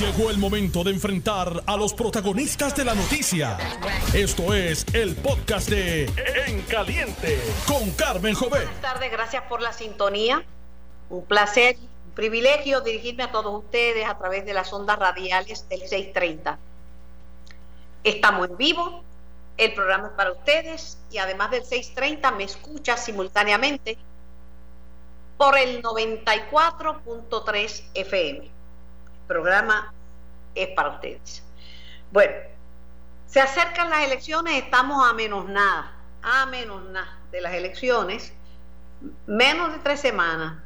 Llegó el momento de enfrentar a los protagonistas de la noticia. Esto es el podcast de En Caliente con Carmen Jovet. Buenas tardes, gracias por la sintonía. Un placer, un privilegio dirigirme a todos ustedes a través de las ondas radiales del 630. Estamos en vivo, el programa es para ustedes y además del 630 me escucha simultáneamente por el 94.3 FM programa es para ustedes. Bueno, se acercan las elecciones, estamos a menos nada, a menos nada de las elecciones, menos de tres semanas.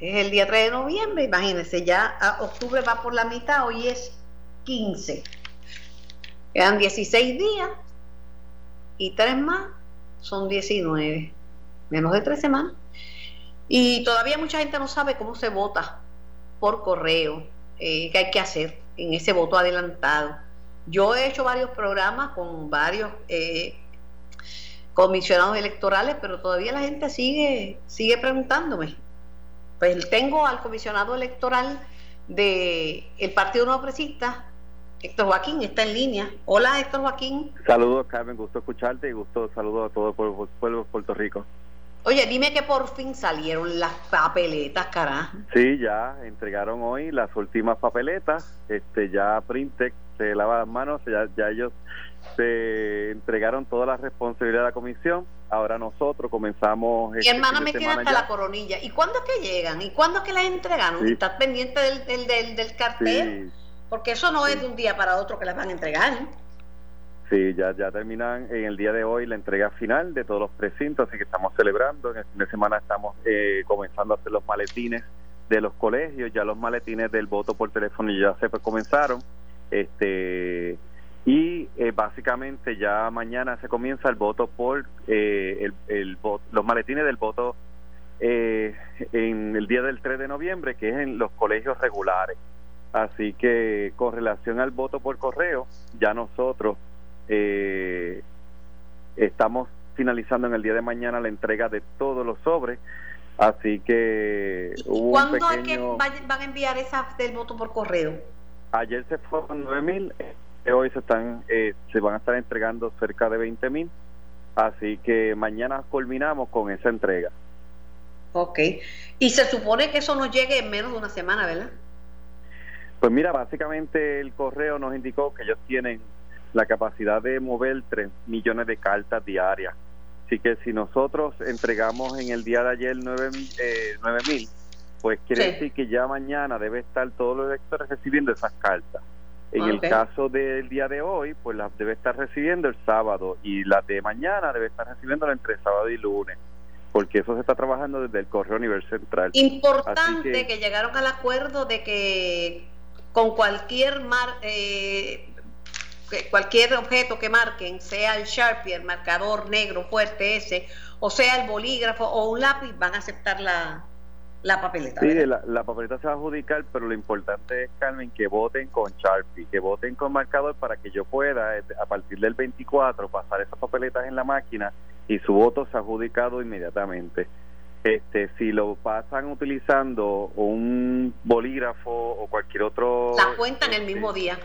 Es el día 3 de noviembre, imagínense, ya octubre va por la mitad, hoy es 15. Quedan 16 días y tres más son 19, menos de tres semanas. Y todavía mucha gente no sabe cómo se vota por correo, eh, que hay que hacer en ese voto adelantado. Yo he hecho varios programas con varios eh, comisionados electorales, pero todavía la gente sigue, sigue preguntándome. Pues tengo al comisionado electoral del el Partido Nuevo Presista, Héctor Joaquín, está en línea. Hola Héctor Joaquín. Saludos Carmen, gusto escucharte y gusto saludos a todo el pueblo de Puerto Rico. Oye, dime que por fin salieron las papeletas, carajo. Sí, ya entregaron hoy las últimas papeletas. Este, ya Printec se lava las manos, ya, ya ellos se entregaron toda la responsabilidad de la comisión. Ahora nosotros comenzamos. Mi este hermana me queda hasta la coronilla. ¿Y cuándo es que llegan? ¿Y cuándo es que las entregaron? ¿Estás pendiente del, del, del, cartel? Porque eso no es de un día para otro que las van a entregar. Sí, ya, ya terminan en el día de hoy la entrega final de todos los precintos, así que estamos celebrando. En el fin de semana estamos eh, comenzando a hacer los maletines de los colegios, ya los maletines del voto por teléfono ya se comenzaron. Este y eh, básicamente ya mañana se comienza el voto por eh, el, el los maletines del voto en el día del 3 de noviembre, que es en los colegios regulares. Así que con relación al voto por correo, ya nosotros eh, estamos finalizando en el día de mañana la entrega de todos los sobres. Así que. ¿Cuándo es que van a enviar esas del voto por correo? Ayer se fueron 9 mil, eh, hoy se están eh, se van a estar entregando cerca de 20 mil. Así que mañana culminamos con esa entrega. Ok. Y se supone que eso nos llegue en menos de una semana, ¿verdad? Pues mira, básicamente el correo nos indicó que ellos tienen la capacidad de mover 3 millones de cartas diarias. Así que si nosotros entregamos en el día de ayer 9 eh, mil, pues quiere decir que ya mañana debe estar todos los electores recibiendo esas cartas. En el caso del día de hoy, pues las debe estar recibiendo el sábado y las de mañana debe estar recibiendo entre sábado y lunes, porque eso se está trabajando desde el correo a nivel central. Importante que, llegaron al acuerdo de que con cualquier mar, eh, cualquier objeto que marquen, sea el Sharpie, el marcador negro fuerte ese, o sea el bolígrafo o un lápiz, van a aceptar la, la papeleta. Sí, la, papeleta se va a adjudicar, pero lo importante es, Carmen, que voten con Sharpie, que voten con marcador para que yo pueda, eh, a partir del 24, pasar esas papeletas en la máquina y su voto se ha adjudicado inmediatamente. Este, si lo pasan utilizando un bolígrafo o cualquier otro... La cuentan el mismo este, día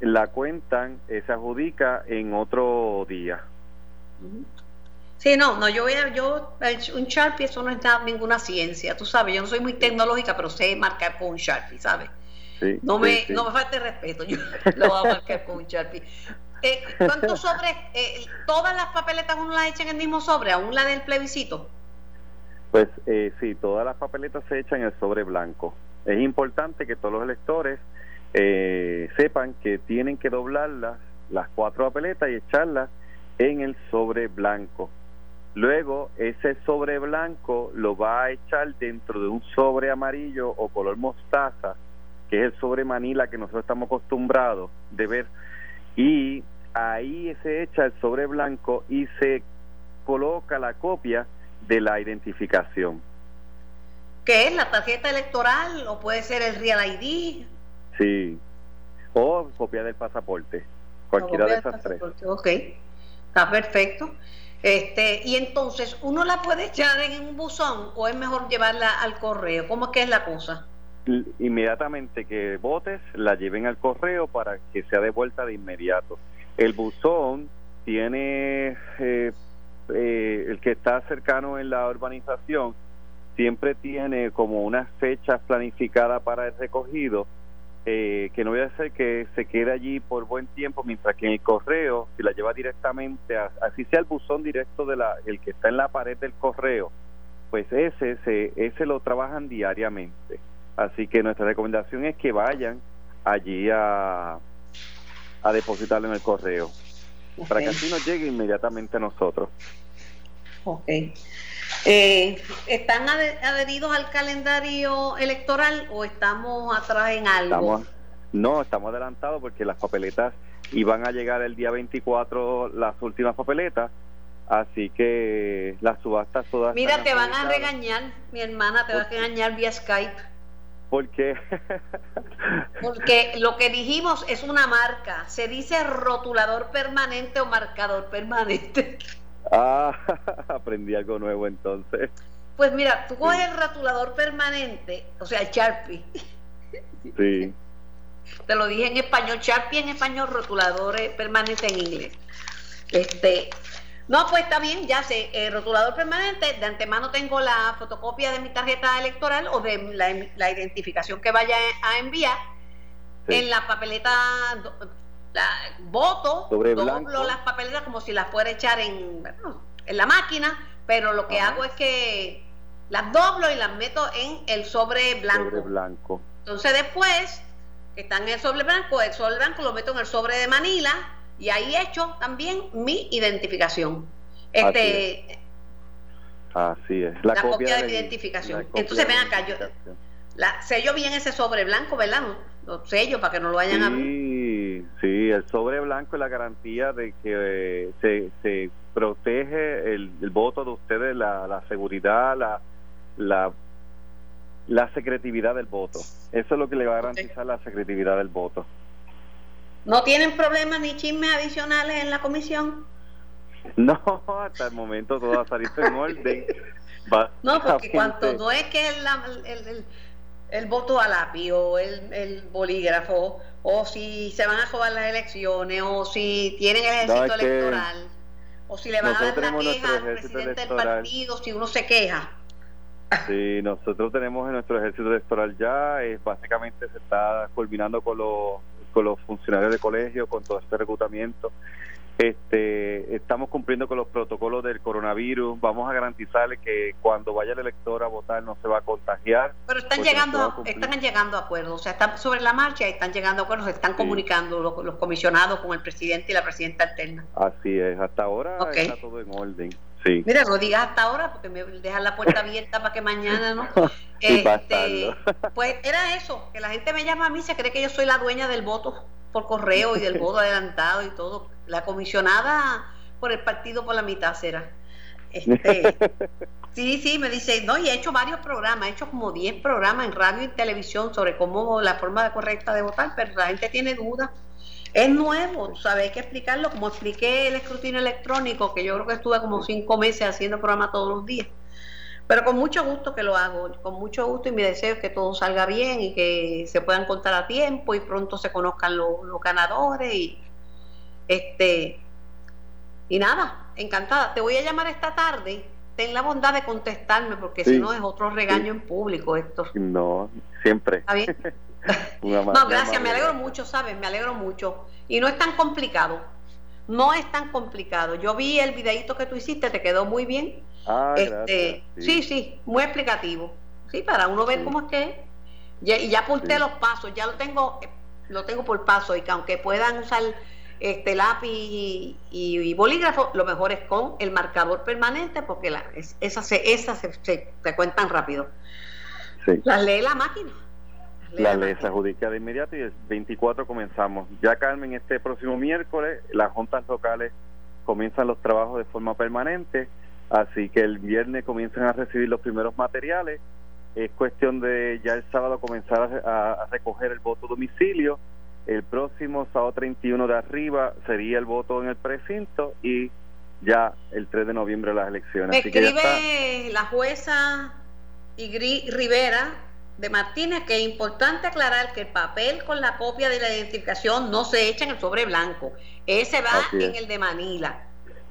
la cuentan, eh, se adjudica en otro día. Sí, no, no, yo voy a, yo, un Sharpie eso no es ninguna ciencia, tú sabes, yo no soy muy tecnológica, pero sé marcar con un Sharpie, ¿sabes? no, me, no me falte respeto, yo lo voy a marcar con un Sharpie. Eh, ¿Cuántos sobres, eh, todas las papeletas uno las echa en el mismo sobre, aún la del plebiscito? Pues eh, sí, todas las papeletas se echan en el sobre blanco. Es importante que todos los electores eh, sepan que tienen que doblarlas, las cuatro papeletas y echarlas en el sobre blanco. Luego ese sobre blanco lo va a echar dentro de un sobre amarillo o color mostaza, que es el sobre Manila que nosotros estamos acostumbrados de ver. Y ahí se echa el sobre blanco y se coloca la copia de la identificación. ¿Qué es la tarjeta electoral o puede ser el Real ID? Sí. O copia del pasaporte. Cualquiera de esas tres. Ok. Está perfecto. Este, y entonces, ¿uno la puede echar en un buzón o es mejor llevarla al correo? ¿Cómo es que es la cosa? inmediatamente que votes, la lleven al correo para que sea devuelta de inmediato. El buzón tiene, eh, eh, el que está cercano en la urbanización, siempre tiene como unas fechas planificadas para el recogido, eh, que no voy a hacer que se quede allí por buen tiempo, mientras que en el correo, si la lleva directamente, así sea el buzón directo de la, el que está en la pared del correo, pues ese, ese lo trabajan diariamente. Así que nuestra recomendación es que vayan allí a, a depositarlo en el correo, para que así nos llegue inmediatamente a nosotros. Ok. Eh, ¿Están adheridos al calendario electoral o estamos atrás en algo? no, estamos adelantados porque las papeletas iban a llegar el día 24, las últimas papeletas, así que las subastas todas... Mira, te van a regañar, mi hermana te va a regañar vía Skype. ¿Por qué? Porque lo que dijimos es una marca. Se dice rotulador permanente o marcador permanente. Ah, aprendí algo nuevo entonces. Pues mira, tú coges el rotulador permanente, o sea, el Sharpie. Sí. Te lo dije en español, Sharpie en español, rotulador permanente en inglés. Este, no, pues está bien, ya sé, el rotulador permanente, de antemano tengo la fotocopia de mi tarjeta electoral o de la, identificación que vaya a enviar. En la papeleta la, voto, doblo las papeletas como si las fuera a echar en, en la máquina, pero lo que hago es que las doblo y las meto en el sobre blanco. Sobre blanco. Entonces después, que están en el sobre blanco, el sobre blanco lo meto en el sobre de Manila y ahí he hecho también mi identificación. Este, Así es. La, copia, de, mi identificación. Entonces, ven acá, yo la, sello bien ese sobre blanco, ¿verdad? Lo sello para que no lo vayan a ver. Sí, el sobre blanco es la garantía de que se, se protege el, voto de ustedes, la, la seguridad, la, la, la secretividad del voto. Eso es lo que le va a garantizar la secretividad del voto. ¿No tienen problemas ni chismes adicionales en la comisión? No, hasta el momento todo ha salido en orden. no, porque cuanto no es que el, el, el, voto a lápiz o el, el, bolígrafo, o si se van a jugar las elecciones, o si tienen el ejército electoral, o si le van a dar la queja al presidente del partido, si uno se queja. Sí, nosotros tenemos en nuestro ejército electoral ya, es, básicamente se está culminando con los con los funcionarios de colegio, con todo este reclutamiento. Este, estamos cumpliendo con los protocolos del coronavirus. Vamos a garantizarle que cuando vaya el elector a votar no se va a contagiar. Pero están llegando, están llegando a acuerdos, o sea, están sobre la marcha y están llegando a acuerdos, están comunicando los, comisionados con el presidente y la presidenta alterna. Así es, hasta ahora está todo en orden. Sí. Mira, no digas hasta ahora porque me dejan la puerta abierta para que mañana, ¿no? este, pues era eso, que la gente me llama a mí, se cree que yo soy la dueña del voto por correo y del voto adelantado y todo. La comisionada por el partido por la mitad será. Este, sí, sí, me dice, no, y he hecho varios programas, he hecho como 10 programas en radio y televisión sobre cómo la forma correcta de votar, pero la gente tiene dudas. Es nuevo, ¿sabes? Hay que explicarlo, como expliqué el escrutinio electrónico, que yo creo que estuve como cinco meses haciendo programas todos los días. Pero con mucho gusto que lo hago, con mucho gusto y mi deseo es que todo salga bien y que se puedan contar a tiempo y pronto se conozcan los, ganadores y este y nada, encantada. Te voy a llamar esta tarde. Ten la bondad de contestarme porque si no es otro regaño en público esto. No, siempre. ¿Está bien? no, gracias, me alegro mucho, ¿sabes? Me alegro mucho. Y no es tan complicado. No es tan complicado. Yo vi el videito que tú hiciste, te quedó muy bien Ah, este, sí. sí. muy explicativo. Sí, para uno ver cómo es que y ya apunté los pasos, ya lo tengo lo tengo por paso y que aunque puedan usar este lápiz y, bolígrafo, lo mejor es con el marcador permanente porque la, esas se, esas se, cuentan rápido. Las lee la máquina. La ley se adjudica de inmediato y el 24 comenzamos. Ya Carmen, este próximo miércoles las juntas locales comienzan los trabajos de forma permanente Así que el viernes comienzan a recibir los primeros materiales. Es cuestión de ya el sábado comenzar a, recoger el voto domicilio. El próximo sábado 31 de arriba sería el voto en el precinto y ya el 3 de noviembre las elecciones. escribe la jueza Igri Rivera de Martínez que es importante aclarar que el papel con la copia de la identificación no se echa en el sobre blanco, ese va en el de Manila.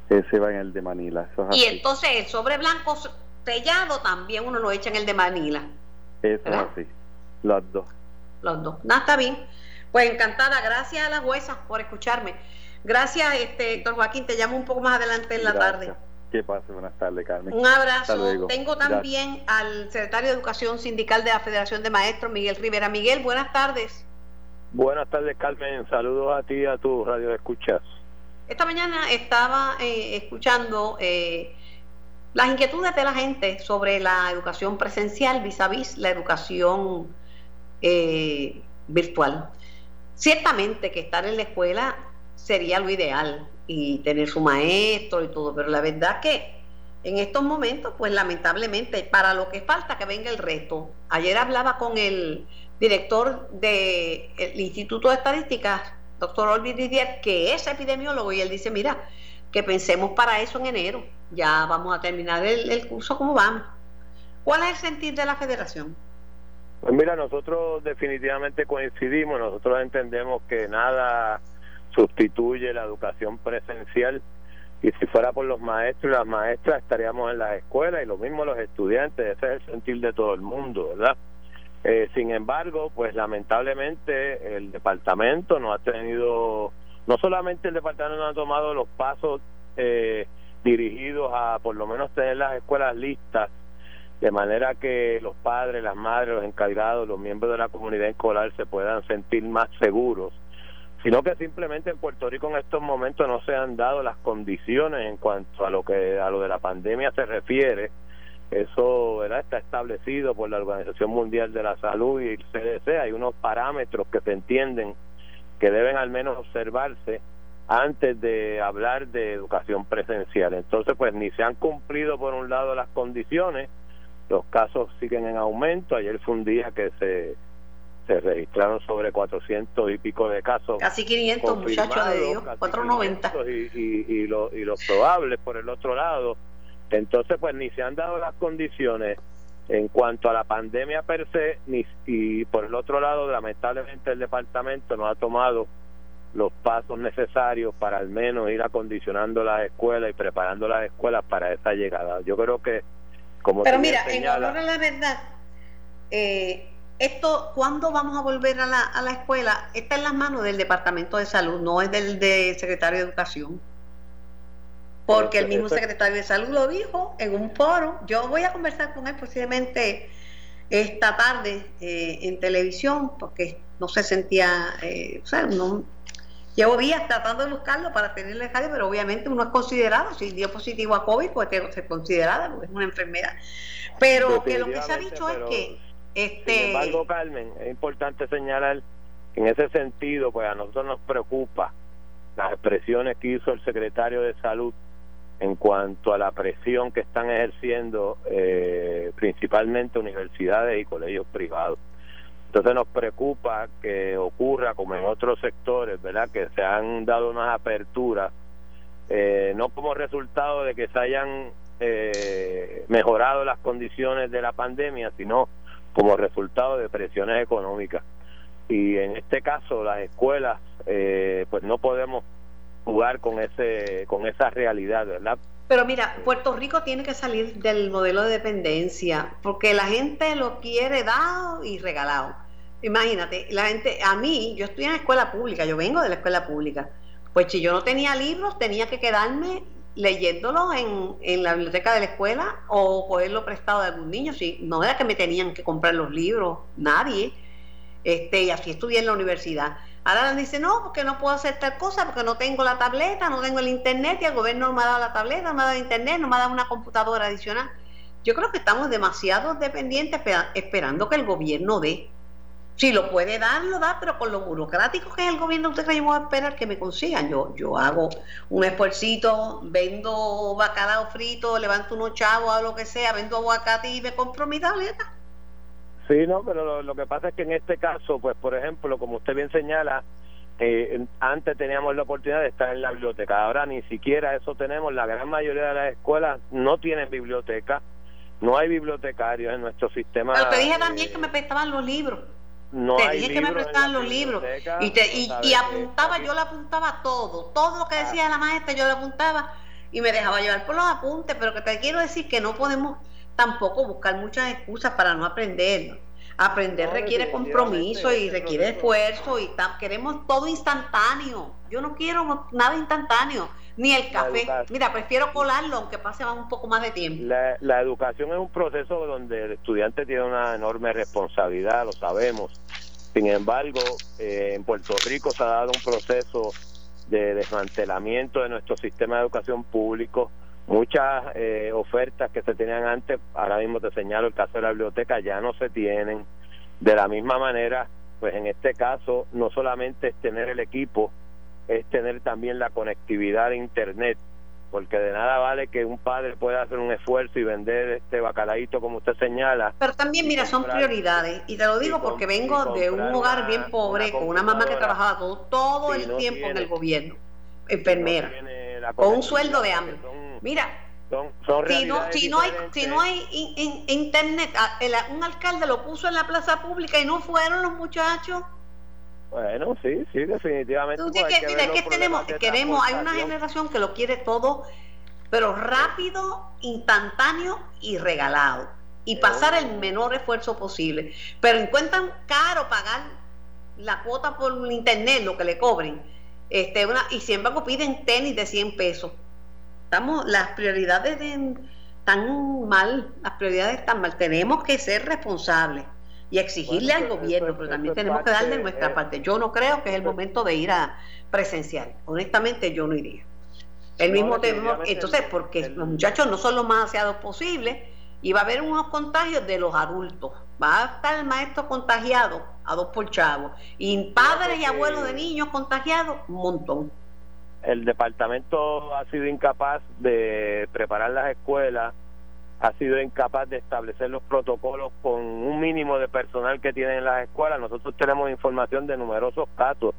Ese va en el de Manila. y entonces el sobre blanco sellado también uno lo echa en el de Manila. Eso es así, los dos. Los dos. Nada, está bien. Pues encantada, gracias a las juezas por escucharme. Gracias, este, Héctor Joaquín, te llamo un poco más adelante en la tarde. Que pase, buenas tardes, Carmen. Un abrazo. Tengo también al secretario de Educación Sindical de la Federación de Maestros, Miguel Rivera. Miguel, buenas tardes. Buenas tardes, Carmen. Saludos a ti y a tu radio de escuchas. Esta mañana estaba eh, escuchando eh, las inquietudes de la gente sobre la educación presencial vis a vis la educación eh, virtual. Ciertamente que estar en la escuela sería lo ideal y tener su maestro y todo, pero la verdad que en estos momentos, pues lamentablemente, para lo que falta que venga el resto. Ayer hablaba con el director del Instituto de Estadísticas, doctor Olvi Didier, que es epidemiólogo, y él dice, mira, que pensemos para eso en enero, ya vamos a terminar el, el curso como vamos. ¿Cuál es el sentir de la federación? Pues mira, nosotros definitivamente coincidimos, nosotros entendemos que nada sustituye la educación presencial y si fuera por los maestros y las maestras estaríamos en las escuelas y lo mismo los estudiantes, ese es el sentir de todo el mundo, ¿verdad? Eh, sin embargo, pues lamentablemente el departamento no ha tenido, no solamente el departamento no ha tomado los pasos eh, dirigidos a por lo menos tener las escuelas listas, de manera que los padres, las madres, los encargados, los miembros de la comunidad escolar se puedan sentir más seguros sino que simplemente en Puerto Rico en estos momentos no se han dado las condiciones en cuanto a lo que a lo de la pandemia se refiere. Eso está establecido por la Organización Mundial de la Salud y el CDC hay unos parámetros que se entienden que deben al menos observarse antes de hablar de educación presencial. Entonces pues ni se han cumplido por un lado las condiciones los casos siguen en aumento ayer fue un día que se se registraron sobre 400 y pico de casos. Casi 500 muchachos de Dios, 490. Y, y, y, lo, y los probables por el otro lado. Entonces, pues ni se han dado las condiciones en cuanto a la pandemia per se, ni, y por el otro lado, lamentablemente el departamento no ha tomado los pasos necesarios para al menos ir acondicionando las escuelas y preparando las escuelas para esa llegada. Yo creo que, como... Pero mira, en honor a la verdad, eh, esto, ¿cuándo vamos a volver a la, a la escuela? Está en las manos del Departamento de Salud, no es del, secretario de Educación. Porque el mismo secretario de Salud lo dijo en un foro. Yo voy a conversar con él posiblemente esta tarde eh, en televisión, porque no se sentía, eh, o sea, no, llevo días tratando de buscarlo para tenerle radio, pero obviamente uno es considerado, si dio positivo a COVID, pues se considerada, porque es una enfermedad. Pero que lo que se ha dicho es que este... Sin embargo, Carmen, es importante señalar que en ese sentido, pues a nosotros nos preocupa las expresiones que hizo el secretario de Salud en cuanto a la presión que están ejerciendo eh, principalmente universidades y colegios privados. Entonces nos preocupa que ocurra como en otros sectores, ¿verdad? Que se han dado unas aperturas, eh, no como resultado de que se hayan eh, mejorado las condiciones de la pandemia, sino como resultado de presiones económicas. Y en este caso las escuelas, eh, pues no podemos jugar con ese con esa realidad, ¿verdad? Pero mira, Puerto Rico tiene que salir del modelo de dependencia, porque la gente lo quiere dado y regalado. Imagínate, la gente, a mí, yo estoy en la escuela pública, yo vengo de la escuela pública. Pues si yo no tenía libros, tenía que quedarme leyéndolo en, en, la biblioteca de la escuela o cogerlo prestado de algún niño. Si, no era que me tenían que comprar los libros, nadie. Este, y así estudié en la universidad. Ahora dice, no, porque no puedo hacer tal cosa, porque no tengo la tableta, no tengo el internet, y el gobierno no me ha dado la tableta, no me ha dado internet, no me ha dado una computadora adicional. Yo creo que estamos demasiado dependientes esperando que el gobierno dé. Si lo puede dar, lo da, pero con lo burocrático que es el gobierno, usted cree que a esperar que me consigan. Yo, yo hago un esfuercito, vendo bacalao frito, levanto unos chavos, hago lo que sea, vendo aguacate y me compro mi tableta. Sí, no, pero lo, que pasa es que en este caso, pues por ejemplo, como usted bien señala, eh, antes teníamos la oportunidad de estar en la biblioteca, ahora ni siquiera eso tenemos, la gran mayoría de las escuelas no tienen biblioteca no hay bibliotecarios en nuestro sistema. Pero te dije también que me prestaban los libros. No te dije que me prestaban los libros. Y, te, y, y apuntaba, yo le apuntaba todo. Todo lo que decía la maestra, yo le apuntaba y me dejaba llevar por los apuntes. Pero que te quiero decir que no podemos tampoco buscar muchas excusas para no aprender. Aprender No, requiere compromiso y requiere esfuerzo y queremos todo instantáneo. Yo no quiero nada instantáneo, ni el café. Mira, prefiero colarlo aunque pase un poco más de tiempo. La, la educación es un proceso donde el estudiante tiene una enorme responsabilidad, lo sabemos. Sin embargo, eh, en Puerto Rico se ha dado un proceso de desmantelamiento de nuestro sistema de educación público. Muchas eh, ofertas que se tenían antes, ahora mismo te señalo el caso de la biblioteca, ya no se tienen. De la misma manera, pues en este caso, no solamente es tener el equipo, es tener también la conectividad de Internet porque de nada vale que un padre pueda hacer un esfuerzo y vender este bacalaíto como usted señala. Pero también, mira, son prioridades. Y te lo digo porque vengo de un hogar bien pobre, una con una mamá que trabajaba todo, todo el no tiempo en el gobierno, No enfermera, con un sueldo de hambre. son- Mira, son, son si no, si no hay, si no hay in- in- internet, a- el- un alcalde lo puso en la plaza pública y no fueron los muchachos. Bueno, sí, sí, definitivamente. Tú pues, que- mira, tenemos, queremos, hay una generación que lo quiere todo, pero rápido, instantáneo y regalado. Y Eh, pasar el menor esfuerzo posible. Pero encuentran caro pagar la cuota por internet, lo que le cobren. Este, una, y sin embargo piden tenis de 100 pesos. Estamos, las prioridades de- están mal, las prioridades están mal. Tenemos que ser responsables y exigirle Bueno, al gobierno, eso- pero también tenemos que darle nuestra eh, parte. Yo no creo que es el momento de ir a presencial. Honestamente, yo no iría. El No, mismo tema, entonces, porque el- los muchachos no son los más aseados posibles y va a haber unos contagios de los adultos. Va a estar el maestro contagiado a dos por chavo y padres y abuelos de niños contagiados, un montón. el departamento ha sido incapaz de preparar las escuelas, ha sido incapaz de establecer los protocolos con un mínimo de personal que tienen en las escuelas. Nosotros tenemos información de numerosos casos,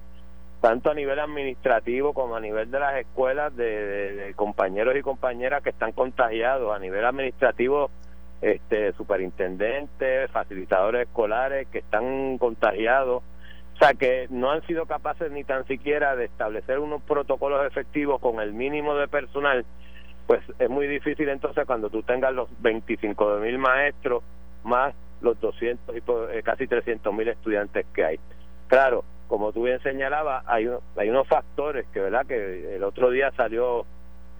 tanto a nivel administrativo como a nivel de las escuelas, de, de- compañeros y compañeras que están contagiados. A nivel administrativo, este, superintendentes, facilitadores escolares que están contagiados. O sea, que no han sido capaces ni tan siquiera de establecer unos protocolos efectivos con el mínimo de personal, pues es muy difícil entonces cuando tú tengas los 25 mil maestros más los 200 y eh, casi 300 mil estudiantes que hay. Claro, como tú bien señalabas, hay, hay unos factores que, ¿verdad? Que el otro día salió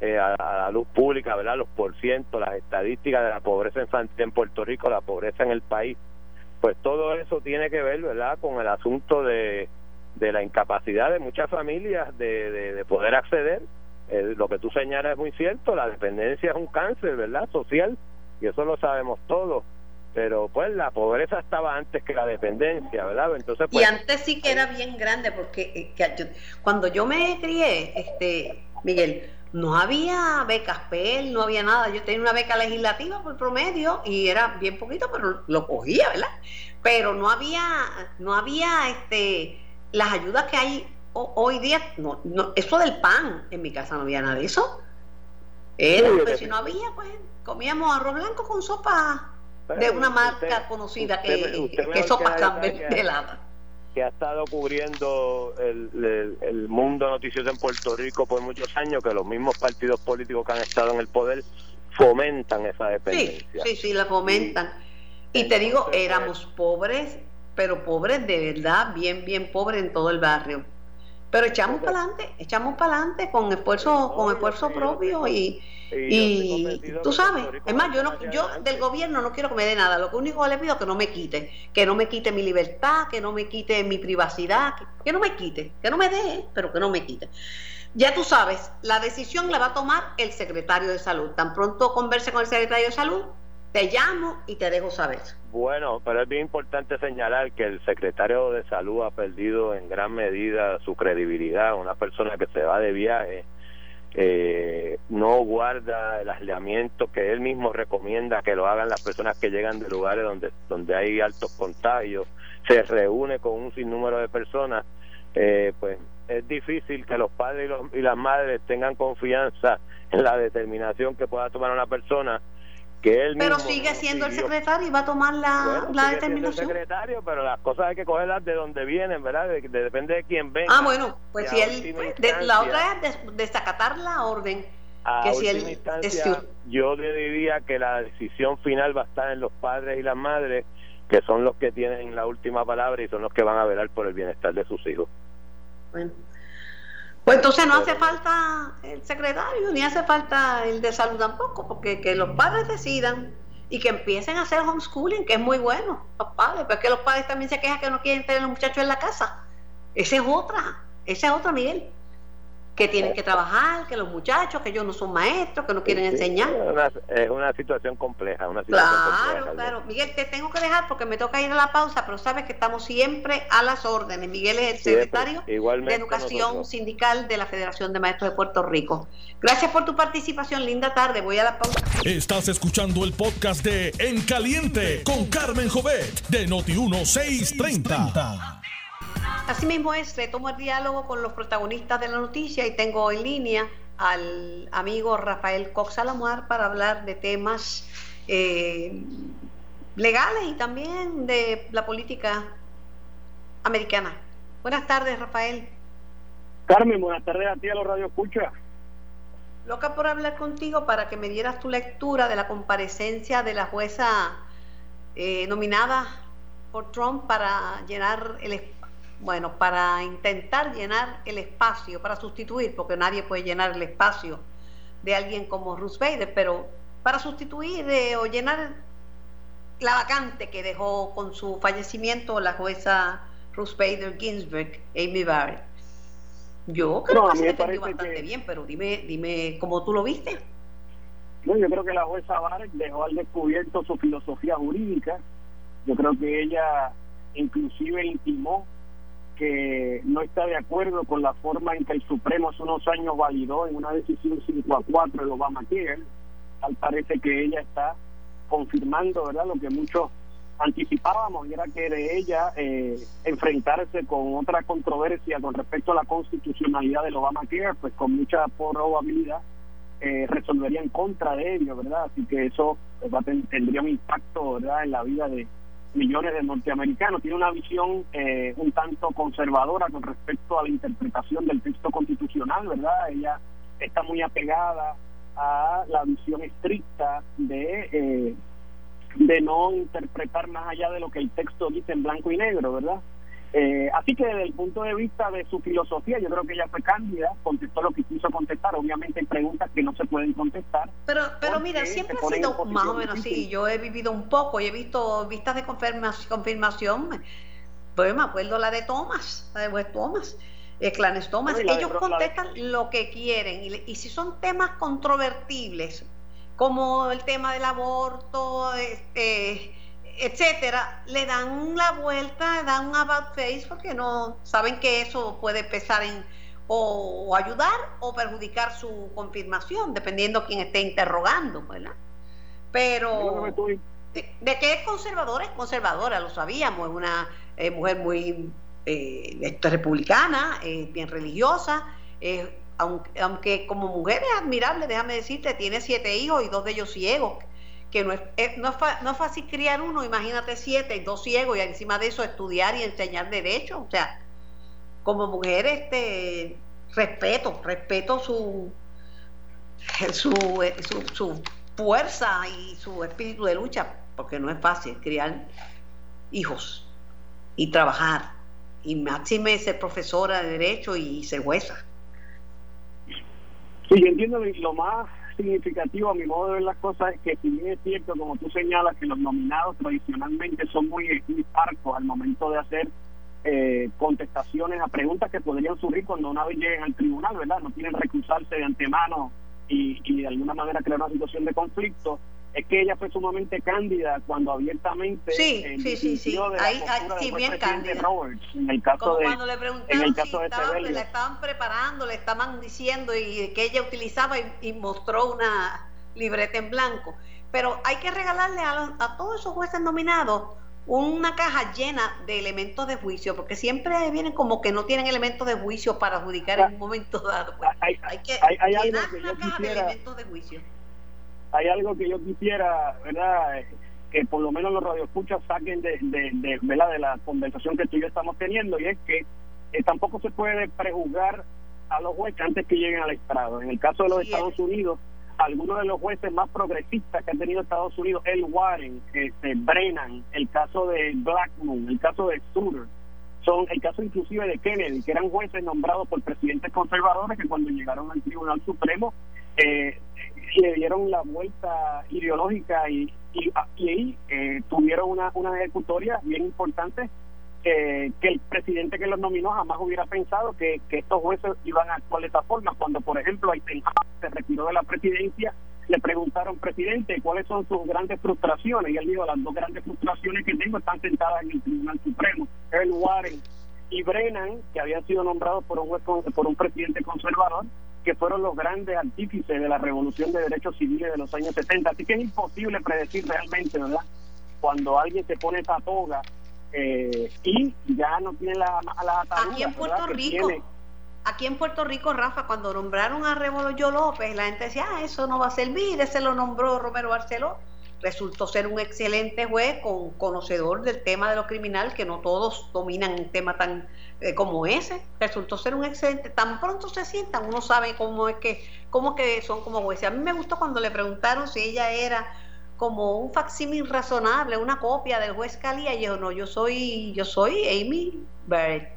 eh, a, la luz pública, ¿verdad? Los porcientos, las estadísticas de la pobreza infantil en Puerto Rico, la pobreza en el país pues todo eso tiene que ver, ¿verdad?, con el asunto de, de la incapacidad de muchas familias de, de poder acceder. Eh, lo que tú señalas es muy cierto, la dependencia es un cáncer, ¿verdad?, social, y eso lo sabemos todos. Pero pues la pobreza estaba antes que la dependencia, ¿verdad? Entonces, Y pues, antes sí que era bien grande, porque eh, que yo- cuando yo me crié, este Miguel, no había becas PEL, no había nada. Yo tenía una beca legislativa por promedio y era bien poquito, pero lo cogía, ¿verdad? Pero no había, no había este las ayudas que hay hoy día. No, no, eso del pan, en mi casa no había nada de eso. Era, Sí, pues, si no había, pues comíamos arroz blanco con sopa de una usted- marca conocida que, usted- sopa Campbell de helada. que ha estado cubriendo el, el, el mundo noticioso en Puerto Rico por muchos años, que los mismos partidos políticos que han estado en el poder fomentan esa Sí, dependencia. sí, sí, la fomentan. Y te digo, Entonces, éramos pobres, pero pobres de verdad, bien, bien pobres en todo el barrio. Pero echamos para adelante, echamos para adelante con esfuerzo, con esfuerzo propio y, Y tú sabes, es más, yo no, yo del gobierno no quiero que me dé nada, lo que único que le pido es que no me quite, que no me quite mi libertad, que no me quite mi privacidad, que, que no me quite, que no me dé, pero que no me quite. Ya tú sabes, la decisión la va a tomar el secretario de salud. Tan pronto converse con el secretario de salud, te llamo y te dejo saber. Bueno, pero es bien importante señalar que el secretario de salud ha perdido en gran medida su credibilidad. Una persona que se va de viaje eh, no guarda el aislamiento que él mismo recomienda que lo hagan las personas que llegan de lugares donde, donde hay altos contagios. Se reúne con un sinnúmero de personas. Eh, pues es difícil que los padres y, los- y las madres tengan confianza en la determinación que pueda tomar una persona que él Pero sigue siendo el secretario y va a tomar la, la determinación. El secretario, pero las cosas hay que cogerlas de donde vienen, ¿verdad? depende de quién venga. Ah, bueno, pues si él. La otra es desacatar la orden. que si él, yo diría que la decisión final va a estar en los padres y las madres, que son los que tienen la última palabra y son los que van a velar por el bienestar de sus hijos. Bueno. Pues entonces no hace falta el secretario, ni hace falta el de salud tampoco, porque que los padres decidan y que empiecen a hacer homeschooling, que es muy bueno, los padres, porque los padres también se quejan que no quieren tener a los muchachos en la casa. Ese es otra, ese es otro nivel que tienen que trabajar, que los muchachos, que ellos no son maestros, que no quieren enseñar. Es una, situación compleja, una situación Claro, claro. Miguel, te tengo que dejar porque me toca ir a la pausa, pero sabes que estamos siempre a las órdenes. Miguel es el secretario de Educación Sindical de la Federación de Maestros de Puerto Rico. Gracias por tu participación, linda tarde. Voy a la pausa. Estás escuchando el podcast de En Caliente con Carmen Jovet de Noti 1630. Asimismo es, retomo el diálogo con los protagonistas de la noticia y tengo en línea al amigo Rafael Cox Salomar para hablar de temas eh, legales y también de la política americana. Buenas tardes, Rafael. Carmen, buenas tardes a ti a los Radio Escucha. Loca por hablar contigo para que me dieras tu lectura de la comparecencia de la jueza eh, nominada por Trump para llenar el espacio bueno, para intentar llenar el espacio, para sustituir, porque nadie puede llenar el espacio de alguien como Ruth Bader, pero para sustituir eh, o llenar la vacante que dejó con su fallecimiento la jueza Ruth Bader Ginsburg, Amy Barrett. Yo creo que se defendió bastante bien, pero dime, dime cómo tú lo viste. No, yo creo que la jueza Barrett dejó al descubierto su filosofía jurídica. Yo creo que ella inclusive intimó que no está de acuerdo con la forma en que el Supremo hace unos años validó en una decisión 5 a 4 el Obamacare. Tal parece que ella está confirmando verdad lo que muchos anticipábamos era que de ella eh, enfrentarse con otra controversia con respecto a la constitucionalidad del Obamacare, pues con mucha probabilidad eh, resolvería en contra de ello, ¿verdad? Así que eso pues, tendría un impacto, ¿verdad?, en la vida de, millones de norteamericanos. Tiene una visión eh, un tanto conservadora con respecto a la interpretación del texto constitucional, ¿verdad? Ella está muy apegada a la visión estricta de, eh, de no interpretar más allá de lo que el texto dice en blanco y negro, ¿verdad? Eh, así que desde el punto de vista de su filosofía, yo creo que ella fue cándida, contestó lo que quiso contestar. Obviamente hay preguntas que no se pueden contestar. Pero, pero mira, siempre ha sido más o menos así. Yo he vivido un poco y he visto vistas de confirmación. Pues me acuerdo la de Thomas, la de West Thomas. Eh, Clanes Thomas, ellos contestan lo que quieren y, y si son temas controvertibles, como el tema del aborto, este, etcétera, le dan la vuelta, le dan un about face porque no saben que eso puede pesar en o, ayudar o perjudicar su confirmación, dependiendo quién esté interrogando, ¿verdad? Pero de, que es conservadora, es conservadora, lo sabíamos, es una eh, mujer muy eh, republicana, eh, bien religiosa, aunque, aunque como mujer es admirable, déjame decirte, tiene siete hijos y dos de ellos ciegos que no es, no, es fácil criar uno, imagínate siete dos ciegos y encima de eso estudiar y enseñar derecho, o sea, como mujer este respeto, respeto su su, su, fuerza y su espíritu de lucha, porque no es fácil criar hijos y trabajar, y máxime ser profesora de derecho y ser jueza. Sí, yo entiendo lo más significativo a mi modo de ver las cosas es que si bien es cierto, como tú señalas, que los nominados tradicionalmente son muy, parcos al momento de hacer eh, contestaciones a preguntas que podrían surgir cuando una vez lleguen al tribunal, ¿verdad? No tienen recusarse de antemano y, y de alguna manera crear una situación de conflicto es que ella fue sumamente cándida cuando abiertamente sí sí sí sí ahí, sí bien cándida en el caso Como de cuando le preguntaron en el caso si de estaba, la estaban preparando le estaban diciendo y que ella utilizaba y, mostró una libreta en blanco pero hay que regalarle a, a todos esos jueces nominados una caja llena de elementos de juicio, porque siempre vienen como que no tienen elementos de juicio para adjudicar en un momento dado. Pues. Hay, que llenar una caja de elementos de juicio hay algo que yo quisiera, ¿verdad? Que por lo menos los radioescuchas saquen de, de, de, de la conversación que tú y yo estamos teniendo, y es que eh, tampoco se puede prejuzgar a los jueces antes que lleguen al estrado. En el caso de los Estados Unidos, algunos de los jueces más progresistas que han tenido Estados Unidos, el Warren, este, Brennan, el caso de Blackmun, el caso de Souter, son el caso inclusive de Kennedy, que eran jueces nombrados por presidentes conservadores que cuando llegaron al Tribunal Supremo eh, le dieron la vuelta ideológica y, y, ahí eh, tuvieron una, una ejecutoria bien importante que el presidente que los nominó jamás hubiera pensado que, que estos jueces iban a actuar de esta forma. Cuando, por ejemplo, se retiró de la presidencia, le preguntaron, presidente, ¿cuáles son sus grandes frustraciones? Y él dijo, las dos grandes frustraciones que tengo están sentadas en el Tribunal Supremo. El Warren y Brennan, que habían sido nombrados por un, juez, por un presidente conservador, que fueron los grandes artífices de la revolución de derechos civiles de los años 70. Así que es imposible predecir realmente, ¿verdad? Cuando alguien se pone esa toga eh, y ya no tiene la, la Aquí en Puerto Rico, aquí en Puerto Rico, Rafa, cuando nombraron a Rebollo López, la gente decía, ah, eso no va a servir, ese lo nombró Romero Barceló. Resultó ser un excelente juez, con conocedor del tema de lo criminal, que no todos dominan un tema tan eh, como ese. Resultó ser un excelente. Tan pronto se sientan, uno sabe cómo es que, cómo que son como jueces. A mí me gustó cuando le preguntaron si ella era como un facsímil razonable, una copia del juez Calía, y yo no, yo soy, yo soy Amy Barrett.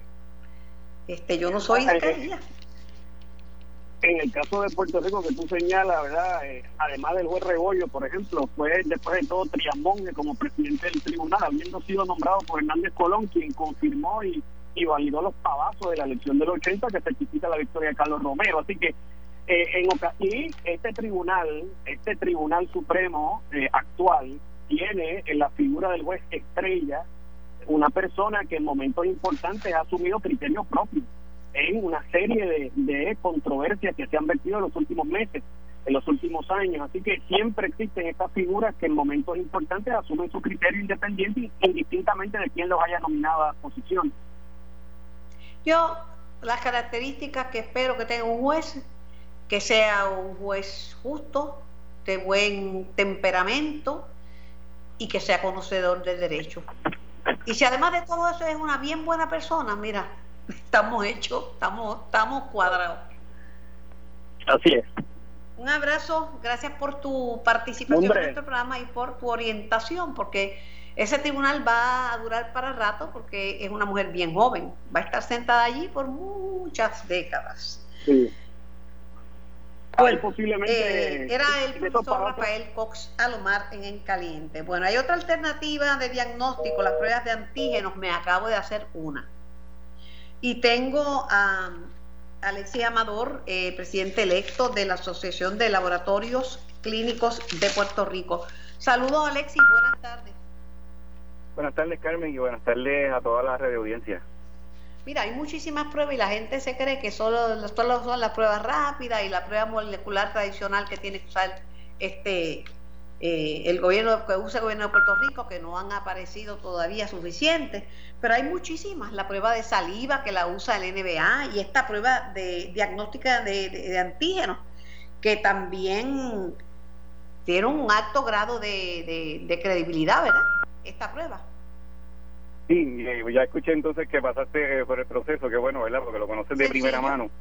Este, yo no soy de En el caso de Puerto Rico que tú señalas, ¿verdad? Eh, además del juez Rebollo, por ejemplo, fue después de todo Triamonge como presidente del tribunal, habiendo sido nombrado por Hernández Colón, quien confirmó y, y validó los pavazos de la elección del 80 que certifica la victoria de Carlos Romero. Así que eh, en y este tribunal, este tribunal supremo eh, actual tiene en la figura del juez estrella una persona que en momentos importantes ha asumido criterios propios en una serie de, controversias que se han vertido en los últimos meses, en los últimos años. Así que siempre existen estas figuras que en momentos importantes asumen su criterio independiente indistintamente de quién los haya nominado a posición. Yo, las características que espero que tenga un juez que sea un juez justo, de buen temperamento y que sea conocedor del derecho. Y si además de todo eso es una bien buena persona, mira, estamos hechos, estamos, estamos cuadrados. Así es. Un abrazo, gracias por tu participación en este programa y por tu orientación, porque ese tribunal va a durar para rato porque es una mujer bien joven, va a estar sentada allí por muchas décadas. Sí posiblemente. Eh, era el profesor Rafael Cox Alomar en En Caliente. Bueno, hay otra alternativa de diagnóstico, las pruebas de antígenos. Me acabo de hacer una. Y tengo a Alexis Amador, eh, presidente electo de la Asociación de Laboratorios Clínicos de Puerto Rico. Saludos, Alexis. Buenas tardes. Buenas tardes, Carmen, y buenas tardes a toda la radio audiencia. Mira, hay muchísimas pruebas y la gente se cree que solo, solo son las pruebas rápidas y la prueba molecular tradicional que tiene que usar este eh, el gobierno que usa el gobierno de Puerto Rico, que no han aparecido todavía suficientes, pero hay muchísimas. La prueba de saliva que la usa el NBA y esta prueba de diagnóstica de, antígenos, que también tiene un alto grado de, de credibilidad, ¿verdad? Esta prueba. Sí, eh, ya escuché entonces que pasaste eh, por el proceso, que bueno, ¿verdad? Porque lo conoces de primera mano.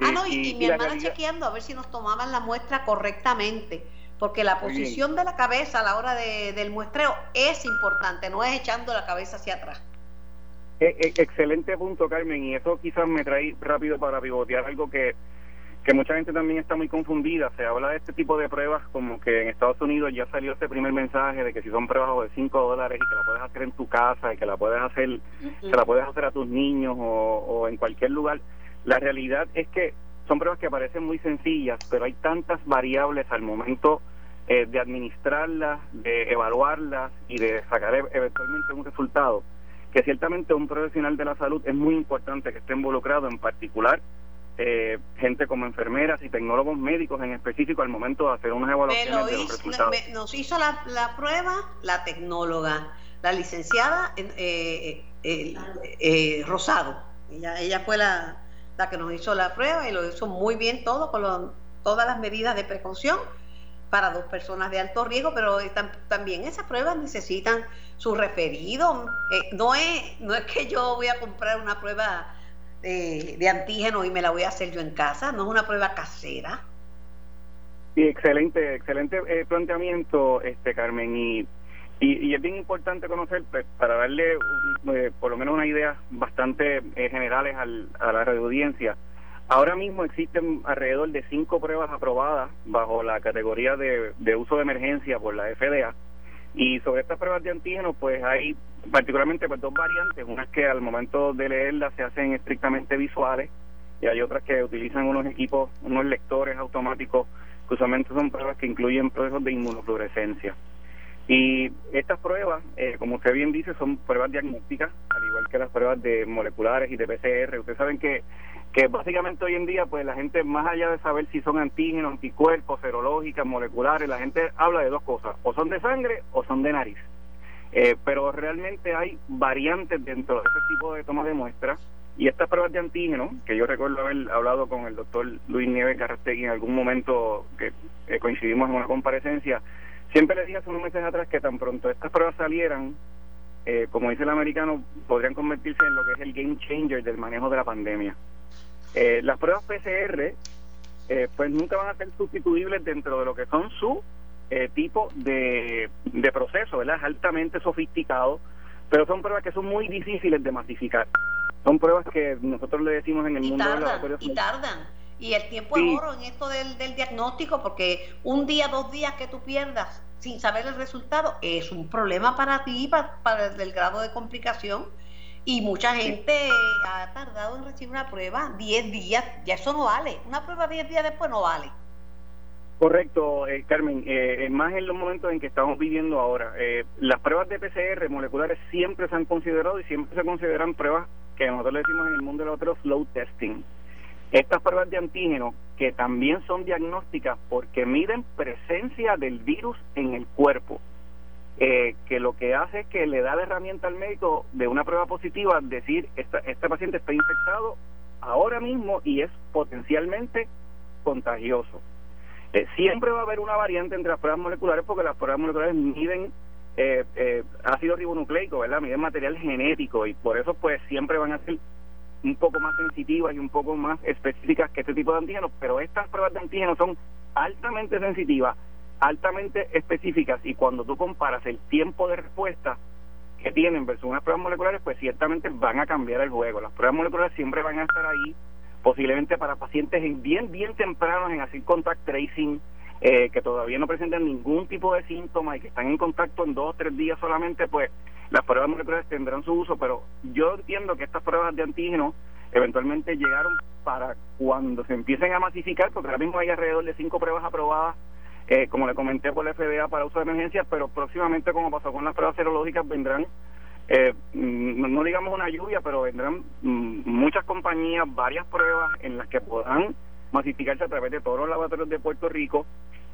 Ah, no, y, mi hermana chequeando a ver si nos tomaban la muestra correctamente, porque la posición de la cabeza a la hora de, del muestreo es importante, no es echando la cabeza hacia atrás. E, e, excelente punto, Carmen, y eso quizás me trae rápido para pivotear algo que que mucha gente también está muy confundida. Se habla de este tipo de pruebas como que en Estados Unidos ya salió este primer mensaje de que si son pruebas de 5 dólares y que la puedes hacer en tu casa y que la puedes hacer, se la puedes hacer a tus niños o, en cualquier lugar. La realidad es que son pruebas que parecen muy sencillas, pero hay tantas variables al momento eh, de administrarlas, de evaluarlas y de sacar e-, eventualmente un resultado, que ciertamente un profesional de la salud es muy importante que esté involucrado en particular eh, gente como enfermeras y tecnólogos médicos en específico al momento de hacer unas evaluaciones de los resultados. nos hizo la, la, prueba la tecnóloga, la licenciada eh, eh, eh, Rosado. Ella, ella fue la, la, que nos hizo la prueba y lo hizo muy bien todo, con todas las medidas de precaución. Para dos personas de alto riesgo, pero también esas pruebas necesitan su referido. Eh, no, es, no es que yo voy a comprar una prueba de, de antígeno y me la voy a hacer yo en casa, no es una prueba casera. Sí, excelente, excelente eh, planteamiento, este Carmen, y, es bien importante conocer, pues, para darle eh, por lo menos una idea bastante eh, generales al, a la audiencia. Ahora mismo existen alrededor de cinco pruebas aprobadas bajo la categoría de, uso de emergencia por la FDA, y sobre estas pruebas de antígenos, pues hay particularmente pues, dos variantes, unas que al momento de leerlas se hacen estrictamente visuales, y hay otras que utilizan unos equipos, unos lectores automáticos usualmente son pruebas que incluyen procesos de inmunofluorescencia. Y estas pruebas, eh, como usted bien dice, son pruebas diagnósticas, al igual que las pruebas de moleculares y de PCR. Ustedes saben que, que básicamente hoy en día, pues la gente, más allá de saber si son antígenos, anticuerpos, serológicas, moleculares, la gente habla de dos cosas, o son de sangre o son de nariz. Eh, pero realmente hay variantes dentro de ese tipo de toma de muestras y estas pruebas de antígeno, que yo recuerdo haber hablado con el doctor Luis Nieves Carrastegui en algún momento que coincidimos en una comparecencia, siempre le dije hace unos meses atrás que tan pronto estas pruebas salieran, eh, como dice el americano, podrían convertirse en lo que es el game changer del manejo de la pandemia. Eh, las pruebas PCR, eh, pues nunca van a ser sustituibles dentro de lo que son su tipo de, de proceso, ¿verdad? Es altamente sofisticado, pero son pruebas que son muy difíciles de masificar. Son pruebas que nosotros le decimos en el mundo tardan, de laboratorios. Y tardan. Y el tiempo es oro en esto del, del diagnóstico, porque un día, dos días que tú pierdas sin saber el resultado es un problema para ti, para, para el grado de complicación. Y mucha gente ha tardado en recibir una prueba 10 días, ya eso no vale. Una prueba 10 días después no vale. Correcto, eh, Carmen. Eh, más en los momentos en que estamos viviendo ahora. Eh, las pruebas de PCR moleculares siempre se han considerado y siempre se consideran pruebas que nosotros le decimos en el mundo de los otros flow testing. Estas pruebas de antígeno, que también son diagnósticas porque miden presencia del virus en el cuerpo, eh, que lo que hace es que le da la herramienta al médico de una prueba positiva, decir, esta, este paciente está infectado ahora mismo y es potencialmente contagioso. Eh, siempre va a haber una variante entre las pruebas moleculares porque las pruebas moleculares miden eh, eh, ácido ribonucleico, ¿verdad? Miden material genético y por eso pues siempre van a ser un poco más sensitivas y un poco más específicas que este tipo de antígenos, pero estas pruebas de antígenos son altamente sensitivas, altamente específicas y cuando tú comparas el tiempo de respuesta que tienen versus unas pruebas moleculares, pues ciertamente van a cambiar el juego. Las pruebas moleculares siempre van a estar ahí, posiblemente para pacientes bien, bien tempranos en hacer contact tracing, eh, que todavía no presentan ningún tipo de síntoma y que están en contacto en dos o tres días solamente, pues las pruebas moleculares tendrán su uso, pero yo entiendo que estas pruebas de antígeno eventualmente llegaron para cuando se empiecen a masificar, porque ahora mismo hay alrededor de cinco pruebas aprobadas, eh, como le comenté por la FDA para uso de emergencia, pero próximamente, como pasó con las pruebas serológicas, vendrán, eh, mm, no digamos una lluvia, pero vendrán mm, muchas compañías, varias pruebas en las que podrán masificarse a través de todos los laboratorios de Puerto Rico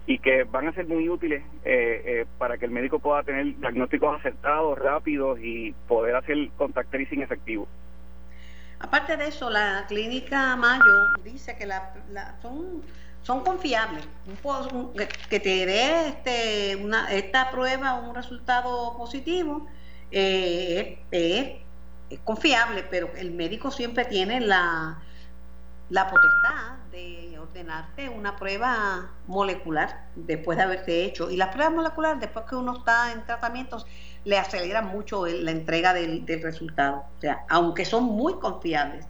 y que van a ser muy útiles eh, eh, para que el médico pueda tener diagnósticos acertados, rápidos y poder hacer contact tracing efectivo. Aparte de eso, la clínica Mayo dice que la, son, son confiables. que te dé este, una, esta prueba un resultado positivo eh, es confiable, pero el médico siempre tiene la, la potestad de ordenarte una prueba molecular después de haberte hecho. Y las pruebas moleculares, después que uno está en tratamientos, le aceleran mucho la entrega del, resultado. O sea, aunque son muy confiables.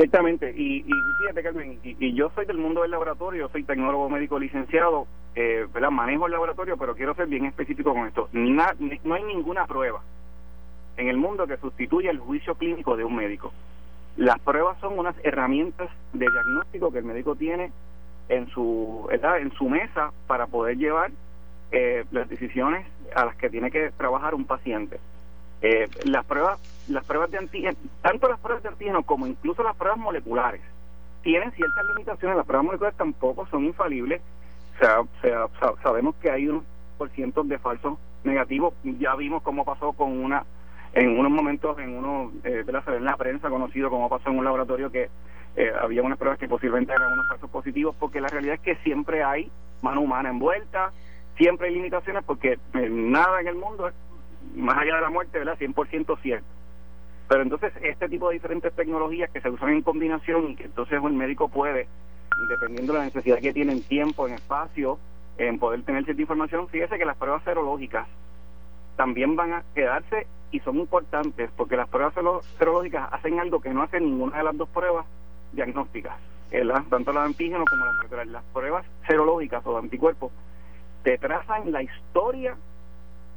Ciertamente, y, y fíjate Carmen, y, yo soy del mundo del laboratorio, soy tecnólogo médico licenciado, eh, ¿verdad? manejo el laboratorio, pero quiero ser bien específico con esto. no hay ninguna prueba en el mundo que sustituya el juicio clínico de un médico. Las pruebas son unas herramientas de diagnóstico que el médico tiene en su, en su mesa para poder llevar eh, las decisiones a las que tiene que trabajar un paciente. Eh, las pruebas, las pruebas de antígeno, tanto las pruebas de antígeno como incluso las pruebas moleculares, tienen ciertas limitaciones. Las pruebas moleculares tampoco son infalibles. O sea, sabemos que hay unos por ciento de falsos negativos. Ya vimos cómo pasó con una en unos momentos en uno eh, en la prensa conocido como pasó en un laboratorio que eh, había unas pruebas que posiblemente eran unos casos positivos porque la realidad es que siempre hay mano humana envuelta, siempre hay limitaciones porque eh, nada en el mundo es, más allá de la muerte, ¿verdad? 100% cierto. Pero entonces este tipo de diferentes tecnologías que se usan en combinación y que entonces el médico puede, dependiendo de la necesidad que tiene en tiempo, en espacio, en poder tener cierta información, fíjese que las pruebas serológicas también van a quedarse y son importantes porque las pruebas serológicas hacen algo que no hace ninguna de las dos pruebas diagnósticas, tanto las antígenos como las moleculares. Las pruebas serológicas o de anticuerpos te trazan la historia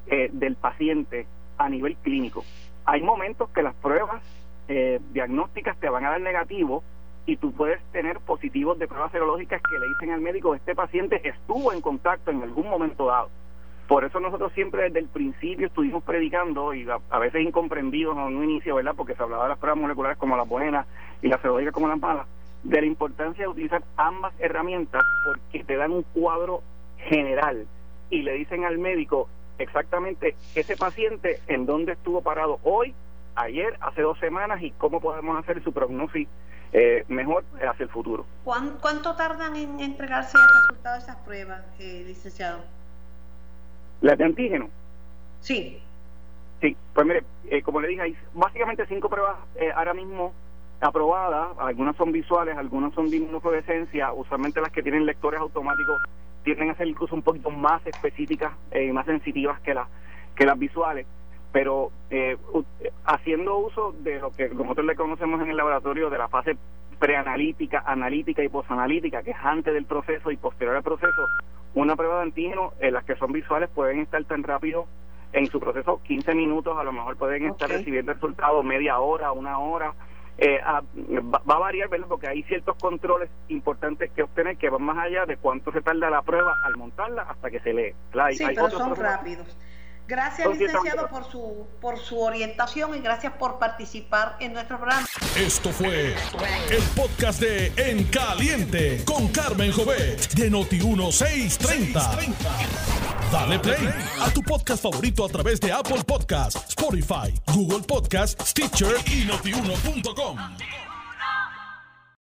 eh, del paciente a nivel clínico. Hay momentos que las pruebas eh, diagnósticas te van a dar negativo y tú puedes tener positivos de pruebas serológicas que le dicen al médico este paciente estuvo en contacto en algún momento dado. Por eso nosotros siempre desde el principio estuvimos predicando y a, veces incomprendidos en un inicio, ¿verdad? Porque se hablaba de las pruebas moleculares como las buenas y las serológicas como las malas, de la importancia de utilizar ambas herramientas porque te dan un cuadro general y le dicen al médico exactamente ese paciente en dónde estuvo parado hoy, ayer, hace dos semanas y cómo podemos hacer su prognosis eh, mejor hacia el futuro. ¿Cuánto tardan en entregarse el resultado de esas pruebas, eh, licenciado? ¿Las de antígeno? Sí. Sí, pues mire, eh, como le dije, hay básicamente cinco pruebas eh, ahora mismo aprobadas, algunas son visuales, algunas son de inmunofluorescencia, usualmente las que tienen lectores automáticos tienden a ser incluso un poquito más específicas y eh, más sensitivas que, las que las visuales, pero haciendo uso de lo que nosotros le conocemos en el laboratorio de la fase preanalítica, analítica y posanalítica, que es antes del proceso y posterior al proceso, una prueba de antígeno, en las que son visuales, pueden estar tan rápido en su proceso 15 minutos, a lo mejor pueden estar recibiendo resultados media hora, una hora. Eh, va, a variar, ¿verdad? Porque hay ciertos controles importantes que obtener que van más allá de cuánto se tarda la prueba al montarla hasta que se lee. sí, pero son rápidos. Gracias, licenciado, por su, por su orientación y gracias por participar en nuestro programa. Esto fue el podcast de En Caliente con Carmen Jovet de Noti1630. Dale play a tu podcast favorito a través de Apple Podcasts, Spotify, Google Podcasts, Stitcher y notiuno.com.